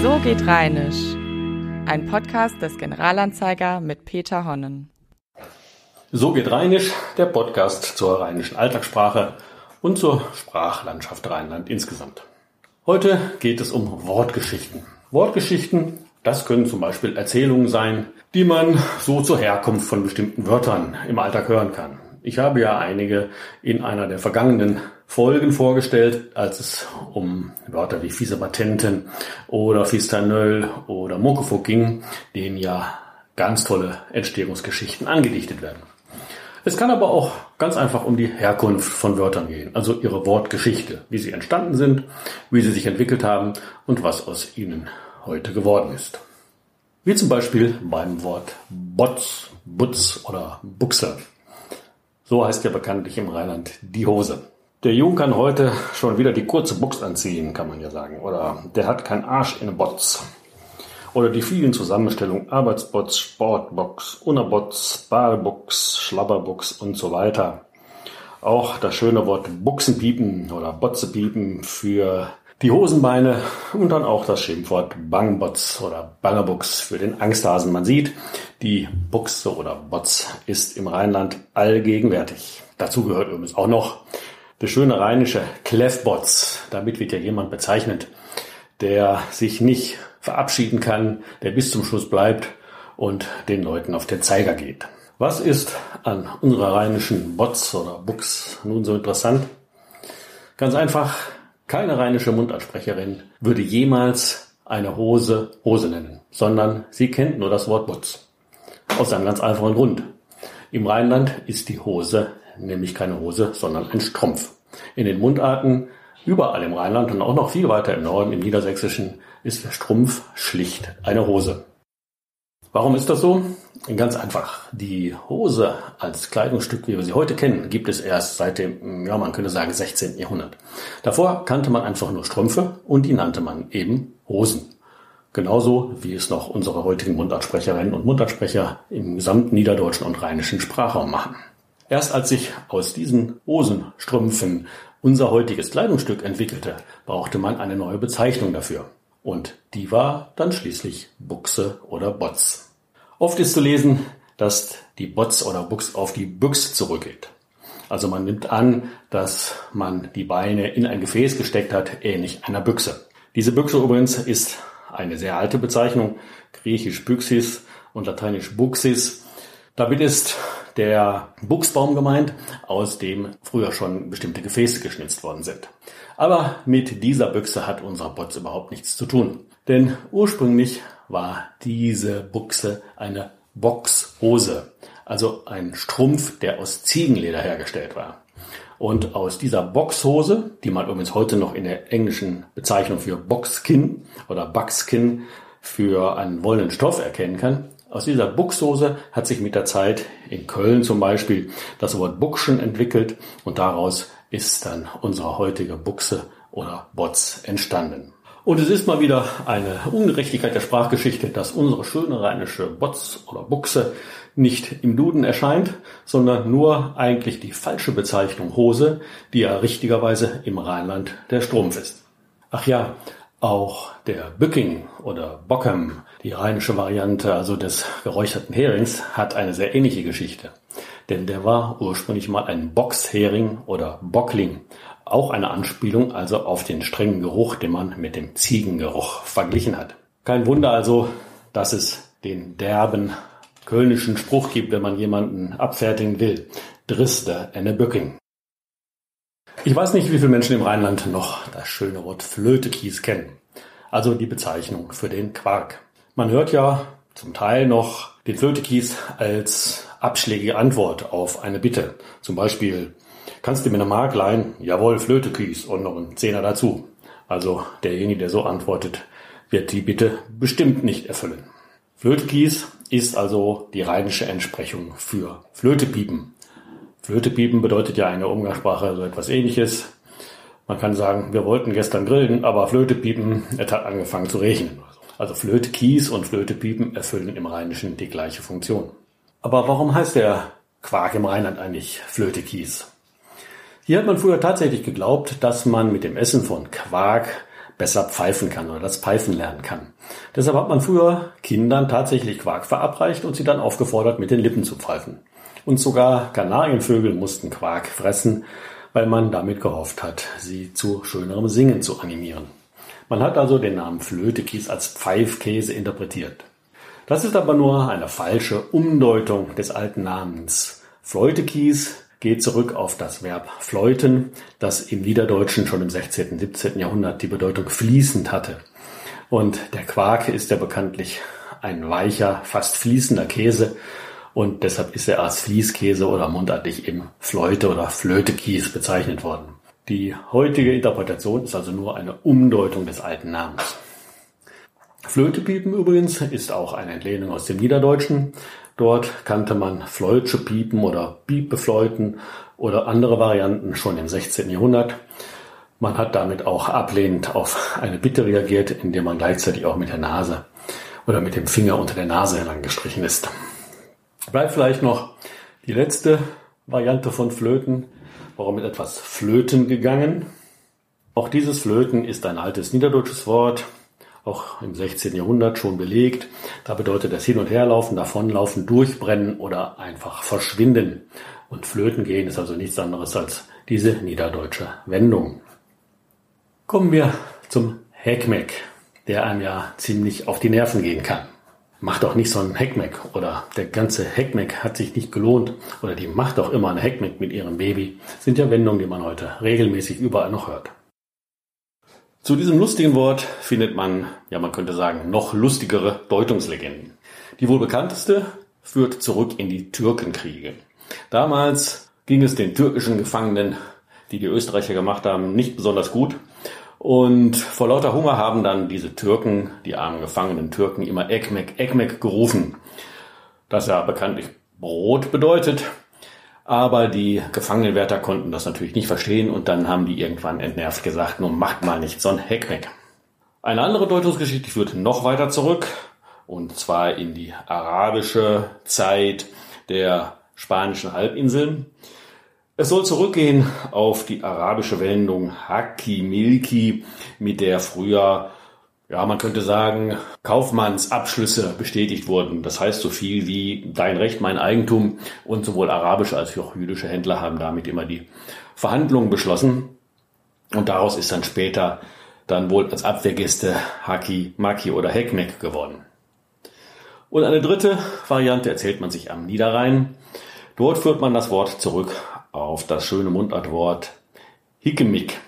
So geht Rheinisch. Ein Podcast des Generalanzeiger mit Peter Honnen. So geht Rheinisch, der Podcast zur rheinischen Alltagssprache und zur Sprachlandschaft Rheinland insgesamt. Heute geht es um Wortgeschichten. Wortgeschichten, das können zum Beispiel Erzählungen sein, die man so zur Herkunft von bestimmten Wörtern im Alltag hören kann. Ich habe ja einige in einer der vergangenen Folgen vorgestellt, als es um Wörter wie Fieserpatenten oder Fistanöl oder Muckefuck ging, denen ja ganz tolle Entstehungsgeschichten angedichtet werden. Es kann aber auch ganz einfach um die Herkunft von Wörtern gehen, also ihre Wortgeschichte, wie sie entstanden sind, wie sie sich entwickelt haben und was aus ihnen heute geworden ist. Wie zum Beispiel beim Wort Botz, Butz oder Buchse. So heißt ja bekanntlich im Rheinland die Hose. Der Jung kann heute schon wieder die kurze Box anziehen, kann man ja sagen. Oder der hat keinen Arsch in Bots. Oder die vielen Zusammenstellungen Arbeitsbots, Sportbox, Unerbots, Badebox, Schlabberbox und so weiter. Auch das schöne Wort Buchsenpiepen oder Botzepiepen für die Hosenbeine und dann auch das Schimpfwort Bangbots oder Bangerbuchs für den Angsthasen. Man sieht, die Buchse oder Bots ist im Rheinland allgegenwärtig. Dazu gehört übrigens auch noch das schöne rheinische Kleffbots. Damit wird ja jemand bezeichnet, der sich nicht verabschieden kann, der bis zum Schluss bleibt und den Leuten auf den Zeiger geht. Was ist an unserer rheinischen Bots oder Buchs nun so interessant? Ganz einfach, keine rheinische Mundansprecherin würde jemals eine Hose Hose nennen, sondern sie kennt nur das Wort Butz. Aus einem ganz einfachen Grund. Im Rheinland ist die Hose nämlich keine Hose, sondern ein Strumpf. In den Mundarten überall im Rheinland und auch noch viel weiter im Norden, im Niedersächsischen, ist der Strumpf schlicht eine Hose. Warum ist das so? Ganz einfach. Die Hose als Kleidungsstück, wie wir sie heute kennen, gibt es erst seit dem, ja, man könnte sagen, 16. Jahrhundert. Davor kannte man einfach nur Strümpfe und die nannte man eben Hosen. Genauso wie es noch unsere heutigen Mundartsprecherinnen und Mundartsprecher im gesamten niederdeutschen und rheinischen Sprachraum machen. Erst als sich aus diesen Hosenstrümpfen unser heutiges Kleidungsstück entwickelte, brauchte man eine neue Bezeichnung dafür. Und die war dann schließlich Buchse oder Botz. Oft ist zu lesen, dass die Botz oder Buchs auf die Büchs zurückgeht. Also man nimmt an, dass man die Beine in ein Gefäß gesteckt hat, ähnlich einer Büchse. Diese Büchse übrigens ist eine sehr alte Bezeichnung, griechisch Büxis und lateinisch Buxis. Damit ist der Buchsbaum gemeint, aus dem früher schon bestimmte Gefäße geschnitzt worden sind. Aber mit dieser Büchse hat unser Botz überhaupt nichts zu tun. Denn ursprünglich war diese Buchse eine Boxhose, also ein Strumpf, der aus Ziegenleder hergestellt war. Und aus dieser Boxhose, die man übrigens heute noch in der englischen Bezeichnung für Boxskin oder Buckskin für einen wollenen Stoff erkennen kann, aus dieser Buchshose hat sich mit der Zeit in Köln zum Beispiel das Wort Buchschen entwickelt und daraus ist dann unsere heutige Buchse oder Bots entstanden. Und es ist mal wieder eine Ungerechtigkeit der Sprachgeschichte, dass unsere schöne rheinische Bots oder Buchse nicht im Duden erscheint, sondern nur eigentlich die falsche Bezeichnung Hose, die ja richtigerweise im Rheinland der Strumpf ist. Ach ja, auch der Bücking oder Bockham, die rheinische Variante also des geräucherten Herings, hat eine sehr ähnliche Geschichte. Denn der war ursprünglich mal ein Boxhering oder Bockling. Auch eine Anspielung also auf den strengen Geruch, den man mit dem Ziegengeruch verglichen hat. Kein Wunder also, dass es den derben kölnischen Spruch gibt, wenn man jemanden abfertigen will. Driste enne Bücking. Ich weiß nicht, wie viele Menschen im Rheinland noch das schöne Wort Flötekies kennen. Also die Bezeichnung für den Quark. Man hört ja zum Teil noch den Flötekies als abschlägige Antwort auf eine Bitte. Zum Beispiel, kannst du mir eine Mark leihen? Jawohl, Flötekies und noch ein Zehner dazu. Also derjenige, der so antwortet, wird die Bitte bestimmt nicht erfüllen. Flötekies ist also die rheinische Entsprechung für Flötepiepen. Flötepiepen bedeutet ja in der Umgangssprache so etwas ähnliches. Man kann sagen, wir wollten gestern grillen, aber Flötepiepen, es hat angefangen zu regnen. Also Flötekies und Flötepiepen erfüllen im Rheinischen die gleiche Funktion. Aber warum heißt der Quark im Rheinland eigentlich Flötekies? Hier hat man früher tatsächlich geglaubt, dass man mit dem Essen von Quark besser pfeifen kann oder das Pfeifen lernen kann. Deshalb hat man früher Kindern tatsächlich Quark verabreicht und sie dann aufgefordert, mit den Lippen zu pfeifen. Und sogar Kanarienvögel mussten Quark fressen, weil man damit gehofft hat, sie zu schönerem Singen zu animieren. Man hat also den Namen Flötekies als Pfeifkäse interpretiert. Das ist aber nur eine falsche Umdeutung des alten Namens. Fleutekies geht zurück auf das Verb fleuten, das im Niederdeutschen schon im 16., und 17. Jahrhundert die Bedeutung fließend hatte. Und der Quark ist ja bekanntlich ein weicher, fast fließender Käse und deshalb ist er als Fließkäse oder mundartlich eben Fleute oder Flötekies bezeichnet worden. Die heutige Interpretation ist also nur eine Umdeutung des alten Namens. Flötepiepen übrigens ist auch eine Entlehnung aus dem Niederdeutschen. Dort kannte man Fleutsche Piepen oder Piepefleuten oder andere Varianten schon im 16. Jahrhundert. Man hat damit auch ablehnend auf eine Bitte reagiert, indem man gleichzeitig auch mit der Nase oder mit dem Finger unter der Nase entlang gestrichen ist. Bleibt vielleicht noch die letzte Variante von Flöten. Warum mit etwas Flöten gegangen? Auch dieses Flöten ist ein altes niederdeutsches Wort auch im 16. Jahrhundert schon belegt. Da bedeutet das Hin- und Herlaufen, Davonlaufen, Durchbrennen oder einfach verschwinden. Und Flöten gehen ist also nichts anderes als diese niederdeutsche Wendung. Kommen wir zum Heckmeck, der einem ja ziemlich auf die Nerven gehen kann. Macht doch nicht so ein Heckmeck oder der ganze Heckmeck hat sich nicht gelohnt oder die macht doch immer ein Heckmeck mit ihrem Baby, sind ja Wendungen, die man heute regelmäßig überall noch hört. Zu diesem lustigen Wort findet man, ja man könnte sagen, noch lustigere Deutungslegenden. Die wohl bekannteste führt zurück in die Türkenkriege. Damals ging es den türkischen Gefangenen, die die Österreicher gemacht haben, nicht besonders gut. Und vor lauter Hunger haben dann diese Türken, die armen gefangenen Türken, immer Ekmek, Ekmek gerufen. Das ja bekanntlich Brot bedeutet. Aber die Gefangenenwärter konnten das natürlich nicht verstehen und dann haben die irgendwann entnervt gesagt, nun macht mal nicht so ein Heck weg. Eine andere Deutungsgeschichte führt noch weiter zurück und zwar in die arabische Zeit der spanischen Halbinseln. Es soll zurückgehen auf die arabische Wendung Haki Milki, mit der früher ja, man könnte sagen, Kaufmannsabschlüsse bestätigt wurden. Das heißt so viel wie dein Recht, mein Eigentum. Und sowohl arabische als auch jüdische Händler haben damit immer die Verhandlungen beschlossen. Und daraus ist dann später dann wohl als Abwehrgäste Haki, Maki oder Hekmek geworden. Und eine dritte Variante erzählt man sich am Niederrhein. Dort führt man das Wort zurück auf das schöne Mundartwort Hickemick.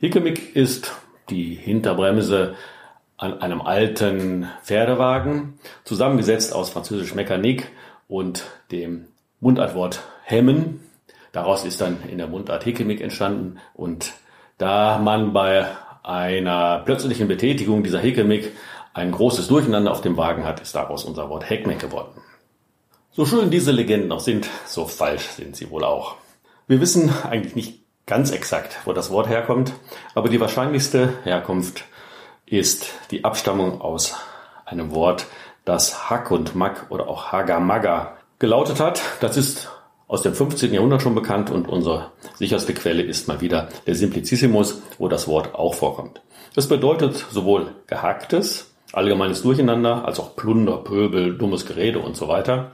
Hickemick ist die Hinterbremse an einem alten Pferdewagen, zusammengesetzt aus französisch Mechanik und dem Mundartwort hemmen. Daraus ist dann in der Mundart Hickemick entstanden und da man bei einer plötzlichen Betätigung dieser Hickemick ein großes Durcheinander auf dem Wagen hat, ist daraus unser Wort Heckmeck geworden. So schön diese Legenden auch sind, so falsch sind sie wohl auch. Wir wissen eigentlich nicht ganz exakt, wo das Wort herkommt, aber die wahrscheinlichste Herkunft ist die Abstammung aus einem Wort, das Hack und Mack oder auch Hagamaga gelautet hat. Das ist aus dem 15. Jahrhundert schon bekannt und unsere sicherste Quelle ist mal wieder der Simplicissimus, wo das Wort auch vorkommt. Das bedeutet sowohl gehacktes, allgemeines Durcheinander, als auch Plunder, Pöbel, dummes Gerede und so weiter.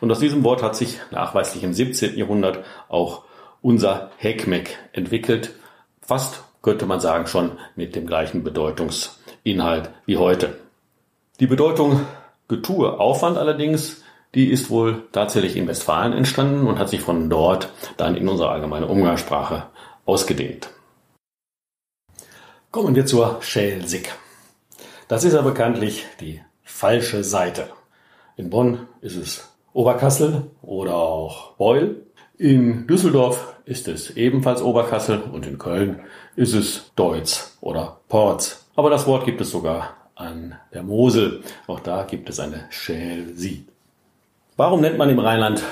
Und aus diesem Wort hat sich nachweislich im 17. Jahrhundert auch unser Heckmeck entwickelt, fast könnte man sagen, schon mit dem gleichen Bedeutungsinhalt wie heute. Die Bedeutung Getue, Aufwand allerdings, die ist wohl tatsächlich in Westfalen entstanden und hat sich von dort dann in unsere allgemeine Umgangssprache ausgedehnt. Kommen wir zur Schelsig. Das ist ja bekanntlich die falsche Seite. In Bonn ist es Oberkassel oder auch Beul. In Düsseldorf ist es ebenfalls Oberkassel und in Köln ist es Deutz oder Porz. Aber das Wort gibt es sogar an der Mosel. Auch da gibt es eine Schälsie. Warum nennt man im Rheinland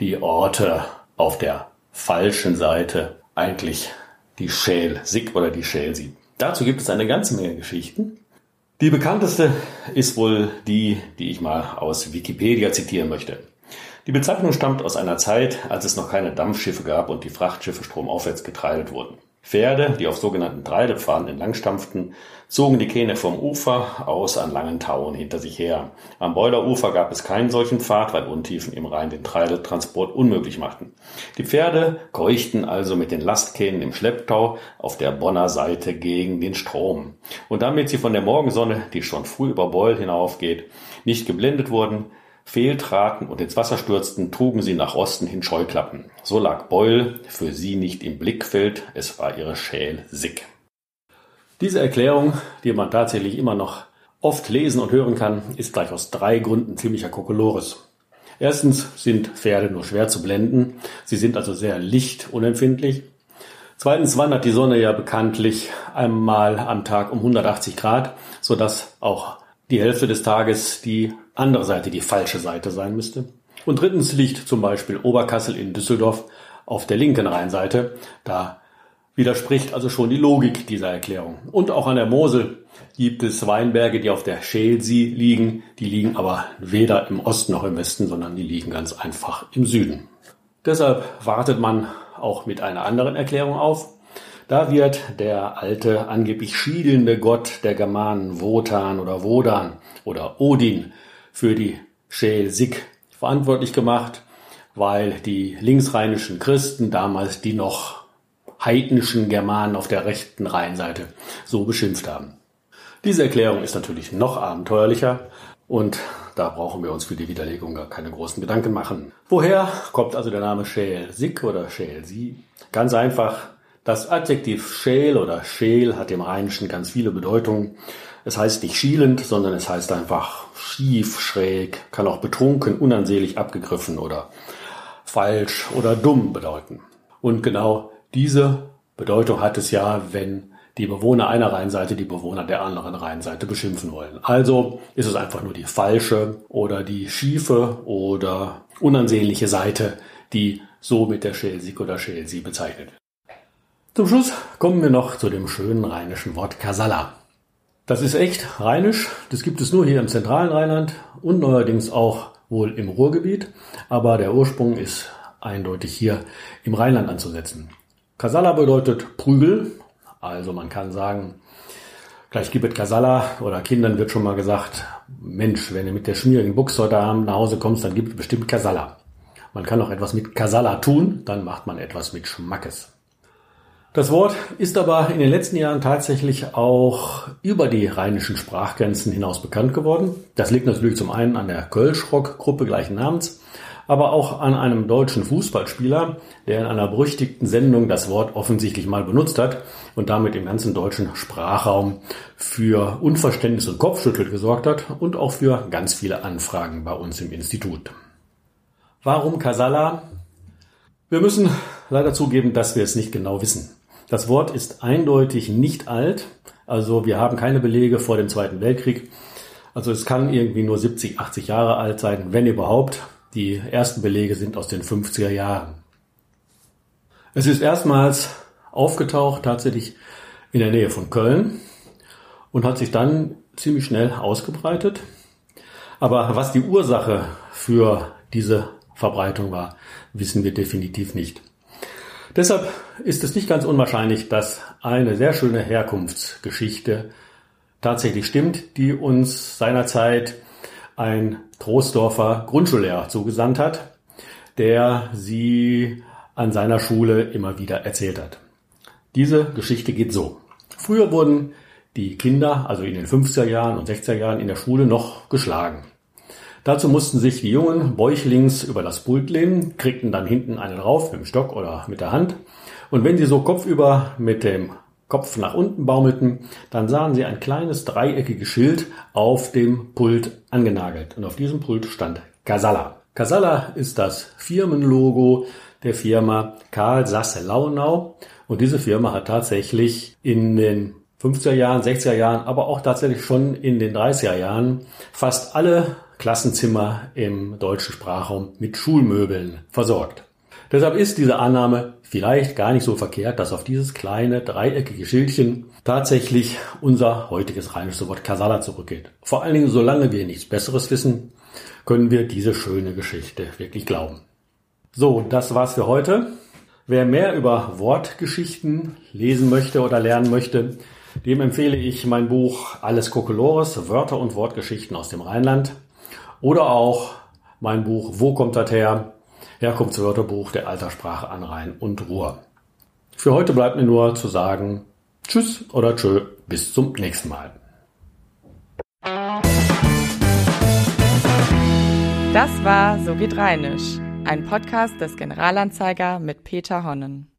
die Orte auf der falschen Seite eigentlich die Schälsig oder die Schälsie? Dazu gibt es eine ganze Menge Geschichten. Die bekannteste ist wohl die, die ich mal aus Wikipedia zitieren möchte. Die Bezeichnung stammt aus einer Zeit, als es noch keine Dampfschiffe gab und die Frachtschiffe stromaufwärts getreidet wurden. Pferde, die auf sogenannten Treidelpfaden entlangstampften, zogen die Kähne vom Ufer aus an langen Tauen hinter sich her. Am Beulerufer gab es keinen solchen Pfad, weil Untiefen im Rhein den Treideltransport unmöglich machten. Die Pferde keuchten also mit den Lastkähnen im Schlepptau auf der Bonner Seite gegen den Strom. Und damit sie von der Morgensonne, die schon früh über Beul hinaufgeht, nicht geblendet wurden, fehltraten und ins Wasser stürzten, trugen sie nach Osten hin Scheuklappen. So lag Beul für sie nicht im Blickfeld, es war ihre Schäl Sick. Diese Erklärung, die man tatsächlich immer noch oft lesen und hören kann, ist gleich aus drei Gründen ziemlicher Kokolores. Erstens sind Pferde nur schwer zu blenden, sie sind also sehr lichtunempfindlich. Zweitens wandert die Sonne ja bekanntlich einmal am Tag um 180 Grad, sodass auch die Hälfte des Tages die andere Seite die falsche Seite sein müsste. Und drittens liegt zum Beispiel Oberkassel in Düsseldorf auf der linken Rheinseite. Da widerspricht also schon die Logik dieser Erklärung. Und auch an der Mosel gibt es Weinberge, die auf der Schelsee liegen. Die liegen aber weder im Osten noch im Westen, sondern die liegen ganz einfach im Süden. Deshalb wartet man auch mit einer anderen Erklärung auf. Da wird der alte, angeblich schielende Gott der Germanen Wotan oder Wodan oder Odin für die Schelsig verantwortlich gemacht, weil die linksrheinischen Christen damals die noch heidnischen Germanen auf der rechten Rheinseite so beschimpft haben. Diese Erklärung ist natürlich noch abenteuerlicher und da brauchen wir uns für die Widerlegung gar keine großen Gedanken machen. Woher kommt also der Name Schelsig oder Schelsee? Ganz einfach, das Adjektiv schäl oder schäl hat im Rheinischen ganz viele Bedeutungen. Es heißt nicht schielend, sondern es heißt einfach schief, schräg, kann auch betrunken, unansehlich, abgegriffen oder falsch oder dumm bedeuten. Und genau diese Bedeutung hat es ja, wenn die Bewohner einer Rheinseite die Bewohner der anderen Rheinseite beschimpfen wollen. Also ist es einfach nur die falsche oder die schiefe oder unansehnliche Seite, die so mit der Schelsig oder Schelsee bezeichnet wird. Zum Schluss kommen wir noch zu dem schönen rheinischen Wort Kasala. Das ist echt rheinisch, das gibt es nur hier im zentralen Rheinland und neuerdings auch wohl im Ruhrgebiet, aber der Ursprung ist eindeutig hier im Rheinland anzusetzen. Kasala bedeutet Prügel, also man kann sagen, gleich gibt es Kasala oder Kindern wird schon mal gesagt, Mensch, wenn du mit der schmierigen Buchs heute Abend nach Hause kommst, dann gibt es bestimmt Kasala. Man kann auch etwas mit Kasala tun, dann macht man etwas mit Schmackes. Das Wort ist aber in den letzten Jahren tatsächlich auch über die rheinischen Sprachgrenzen hinaus bekannt geworden. Das liegt natürlich zum einen an der Kölschrock-Gruppe gleichen Namens, aber auch an einem deutschen Fußballspieler, der in einer berüchtigten Sendung das Wort offensichtlich mal benutzt hat und damit im ganzen deutschen Sprachraum für Unverständnis und Kopfschüttel gesorgt hat und auch für ganz viele Anfragen bei uns im Institut. Warum Kasala? Wir müssen leider zugeben, dass wir es nicht genau wissen. Das Wort ist eindeutig nicht alt. Also wir haben keine Belege vor dem Zweiten Weltkrieg. Also es kann irgendwie nur 70, 80 Jahre alt sein, wenn überhaupt. Die ersten Belege sind aus den 50er Jahren. Es ist erstmals aufgetaucht tatsächlich in der Nähe von Köln und hat sich dann ziemlich schnell ausgebreitet. Aber was die Ursache für diese Verbreitung war, wissen wir definitiv nicht. Deshalb ist es nicht ganz unwahrscheinlich, dass eine sehr schöne Herkunftsgeschichte tatsächlich stimmt, die uns seinerzeit ein Troisdorfer Grundschullehrer zugesandt hat, der sie an seiner Schule immer wieder erzählt hat. Diese Geschichte geht so. Früher wurden die Kinder, also in den 50er Jahren und 60er Jahren in der Schule noch geschlagen. Dazu mussten sich die Jungen bäuchlings über das Pult lehnen, kriegten dann hinten einen drauf mit dem Stock oder mit der Hand. Und wenn sie so kopfüber mit dem Kopf nach unten baumelten, dann sahen sie ein kleines dreieckiges Schild auf dem Pult angenagelt. Und auf diesem Pult stand Casalla. Casalla ist das Firmenlogo der Firma Karl Sasse Launau. Und diese Firma hat tatsächlich in den 50er Jahren, 60er Jahren, aber auch tatsächlich schon in den 30er Jahren fast alle Klassenzimmer im deutschen Sprachraum mit Schulmöbeln versorgt. Deshalb ist diese Annahme vielleicht gar nicht so verkehrt, dass auf dieses kleine dreieckige Schildchen tatsächlich unser heutiges rheinisches Wort Kasala zurückgeht. Vor allen Dingen, solange wir nichts Besseres wissen, können wir diese schöne Geschichte wirklich glauben. So, das war's für heute. Wer mehr über Wortgeschichten lesen möchte oder lernen möchte, dem empfehle ich mein Buch Alles Kokolores, Wörter und Wortgeschichten aus dem Rheinland oder auch mein Buch Wo kommt das her? Herkunftswörterbuch der Alterssprache an Rhein und Ruhr. Für heute bleibt mir nur zu sagen Tschüss oder Tschö, bis zum nächsten Mal. Das war So geht Rheinisch, ein Podcast des Generalanzeiger mit Peter Honnen.